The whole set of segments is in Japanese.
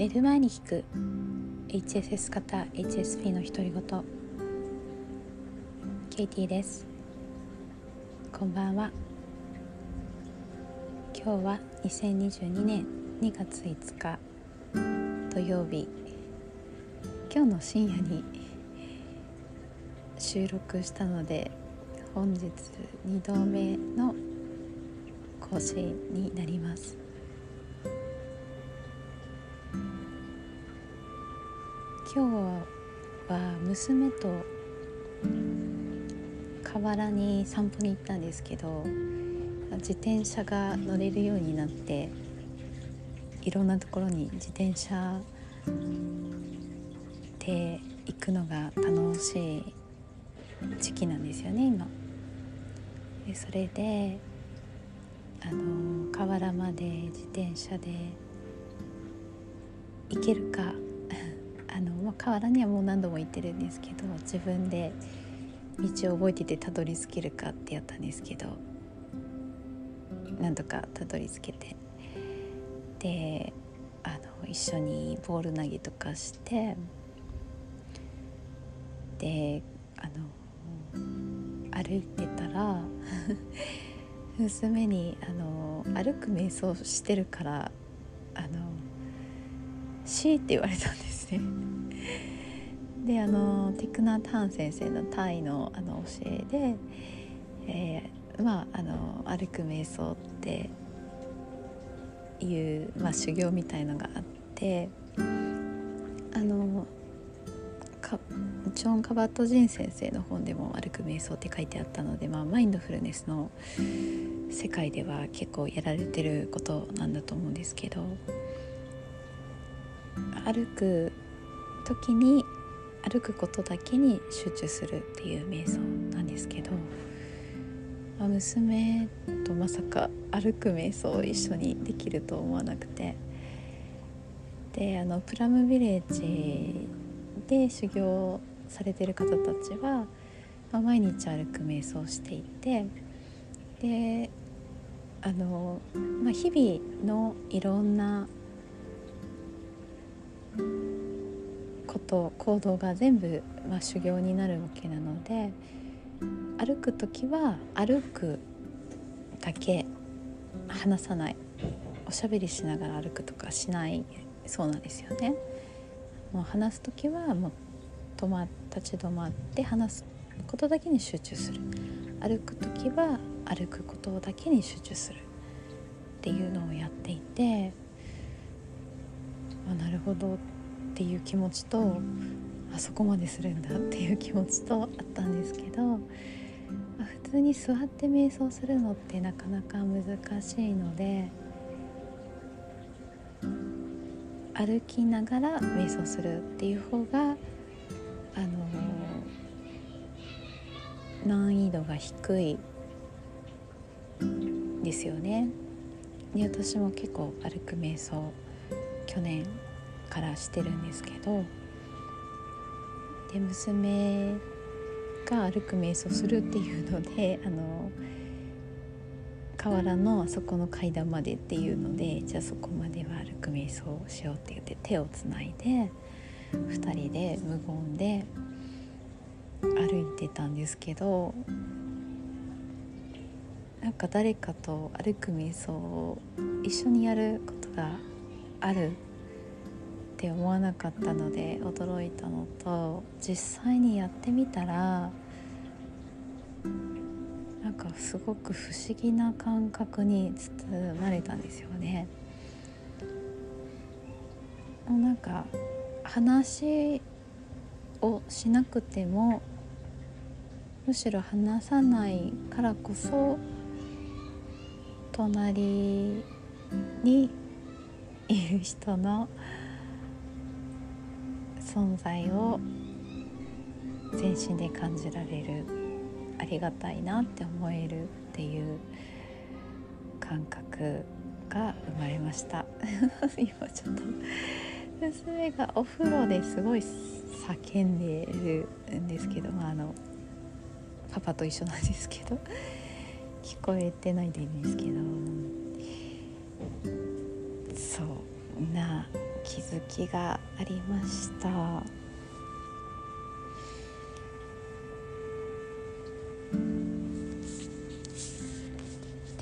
寝る前に聞く。HSS 型 HSP の独り言。ケイティです。こんばんは。今日は2022年2月5日土曜日。今日の深夜に収録したので本日2度目の更新になります。今日は娘と河原に散歩に行ったんですけど自転車が乗れるようになっていろんなところに自転車で行くのが楽しい時期なんですよね今。でそれであの河原まで自転車で行けるかあの、まあ、河原にはもう何度も行ってるんですけど自分で道を覚えててたどり着けるかってやったんですけどなんとかたどり着けて。であの一緒にボール投げとかしてであの歩いてたら 娘にあの「歩く瞑想してるからあのし」って言われたんですね。であのティクナー・タン先生のタイのあの教えで、えー、まああの歩く瞑想っていう、まあ、修行みたいのがあってあのジョン・カバット・ジン先生の本でも「歩く瞑想」って書いてあったので、まあ、マインドフルネスの世界では結構やられてることなんだと思うんですけど歩く時に歩くことだけに集中するっていう瞑想なんですけど、まあ、娘とまさか歩く瞑想を一緒にできると思わなくて。であのプラムビレッジで修行されてる方たちは、まあ、毎日歩く瞑想をしていてであの、まあ、日々のいろんなこと行動が全部、まあ、修行になるわけなので歩く時は歩くだけ話さない。おしゃべりしながら歩くとかしない。そうなんですよね。もう話す時はもう止ま立ち止まって話すことだけに集中する。歩く時は歩くことだけに集中する。っていうのをやっていてあなるほどっていう気持ちとあそこまでするんだっていう気持ちとあったんですけど普通に座って瞑想するのってなかなか難しいので歩きながら瞑想するっていう方があの難易度が低いですよね。で私も結構歩く瞑想去年からしてるんですけどで娘が歩く瞑想するっていうので あの河原のあそこの階段までっていうのでじゃあそこまでは歩く瞑想をしようって言って手をつないで2人で無言で歩いてたんですけどなんか誰かと歩く瞑想を一緒にやることがあるって思わなかったので驚いたのと実際にやってみたらなんかすごく不思議な感覚に包まれたんですよね。なんか話をしなくてもむしろ話さないからこそ隣にいる人の存在を全身で感じられるありがたいなって思えるっていう感覚が生まれました。今ちょっと娘がお風呂ですごい叫んでるんですけど、まあ、あのパパと一緒なんですけど聞こえてないでいいんですけどな気づきがありました。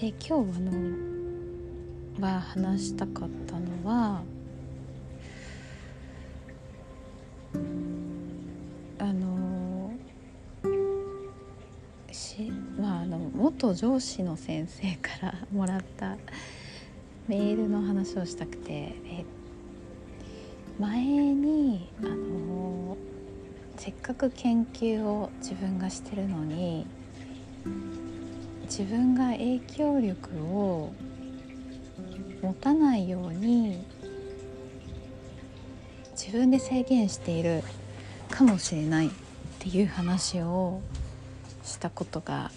で今日あのは話したかったのはあのしまああの元上司の先生からもらったメールの話をしたくてえ前にあのせっかく研究を自分がしてるのに自分が影響力を持たないように自分で制限しているかもしれないっていう話をしたことが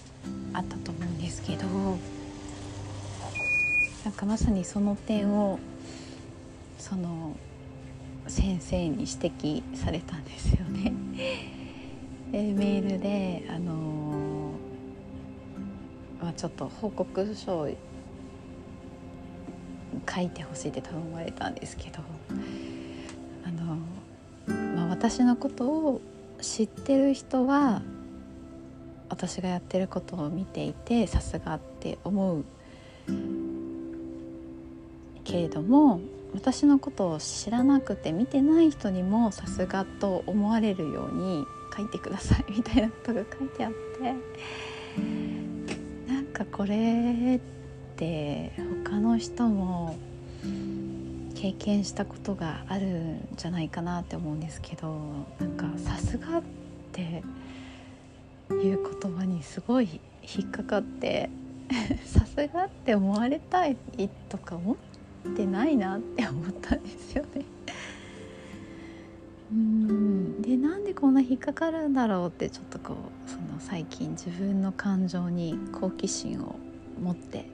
あったと思うんですけどなんかまさにその点をその先生に指摘されたんですよね。でメールであのまあ、ちょっと報告書を書いてほしいって頼まれたんですけどあの、まあ、私のことを知ってる人は私がやってることを見ていてさすがって思うけれども私のことを知らなくて見てない人にもさすがと思われるように書いてくださいみたいなことが書いてあってなんかこれって他の人も経験したことがあるんじゃないかなって思うんですけどなんか「さすが」っていう言葉にすごい引っかかって さすがって思われたいとか思ってないなって思ったんですよね。うんでなんでこんな引っかかるんだろうってちょっとこうその最近自分の感情に好奇心を持って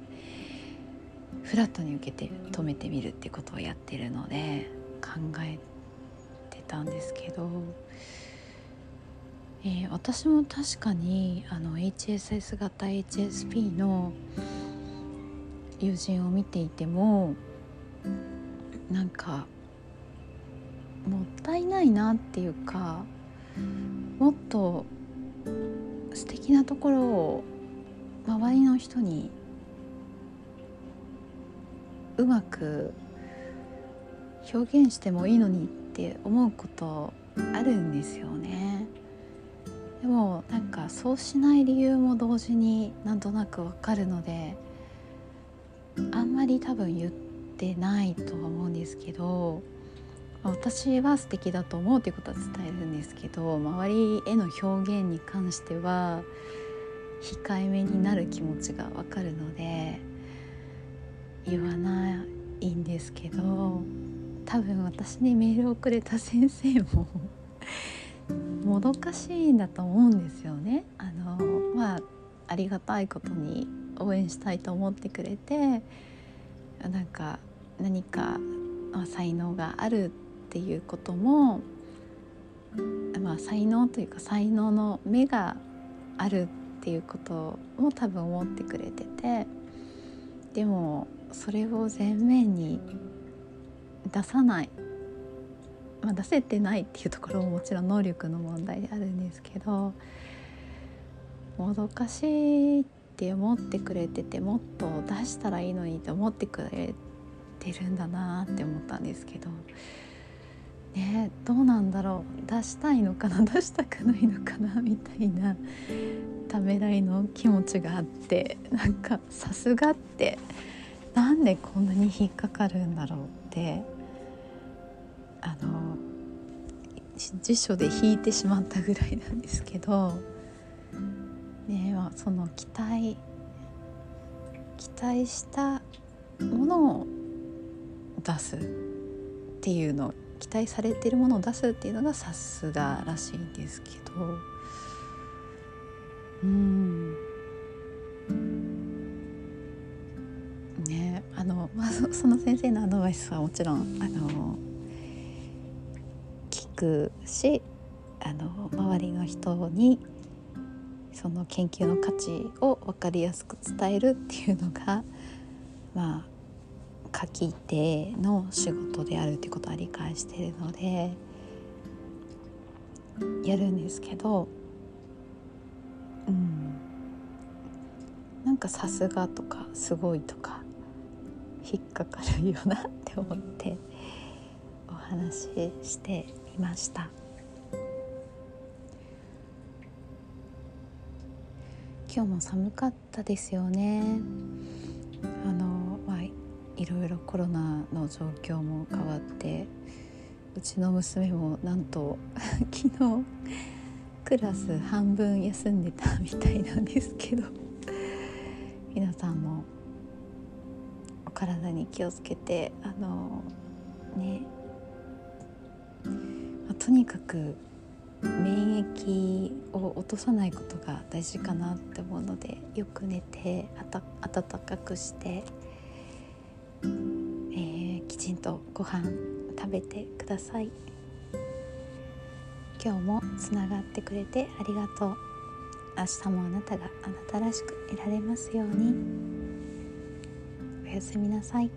フラットに受けて止めてみるってことをやってるので考えてたんですけど、えー、私も確かにあの HSS 型 HSP の友人を見ていてもなんかもったいないなっていうかもっと素敵なところを周りの人にうまく表現してもいいのにって思うことあるんですよね。でもなんかそうしない理由も同時になんとなくわかるのであんまり多分言ってないとは思うんですけど私は素敵だと思うということは伝えるんですけど周りへの表現に関しては控えめになる気持ちがわかるので言わないんですけど多分私にメールをくれた先生ももどかしいんだと思うんですよね。あのまあありがたいことに応援したいと思ってくれてなんか何か才能があるっていうことも、まあ、才能というか才能の目があるっていうことも多分思ってくれててでもそれを前面に出さない、まあ、出せてないっていうところももちろん能力の問題であるんですけどもどかしいって思ってくれててもっと出したらいいのにって思ってくれてるんだなって思ったんですけど。ねどうなんだろう。出したいのかな出したくないのかなみたいな。ためらいの気持ちがあって。なんかさすがって。なんでこんなに引っかかるんだろうって。あの辞書で引いてしまったぐらいなんですけど、ね、その期待期待したものを出すっていうの期待されてるものを出すっていうのがさすがらしいんですけど。うん。ねあの、まあ、その先生のアドバイスはもちろんあの聞くしあの周りの人にその研究の価値を分かりやすく伝えるっていうのがまあ書き手の仕事であるっていうことは理解しているのでやるんですけどうんなんかさすがとかすごいとか引っかかるよなって思ってお話ししてみました。今日も寒かったですよねろいろコロナの状況も変わってうちの娘もなんと 昨日クラス半分休んでたみたいなんですけど皆さんもお体に気をつけてあのね、まあ、とにかく免疫を落とさないことが大事かなって思うのでよく寝てあた暖かくして、えー、きちんとご飯食べてください。今日もつながってくれてありがとう。明日もあなたがあなたらしくいられますように。おやすみなさい。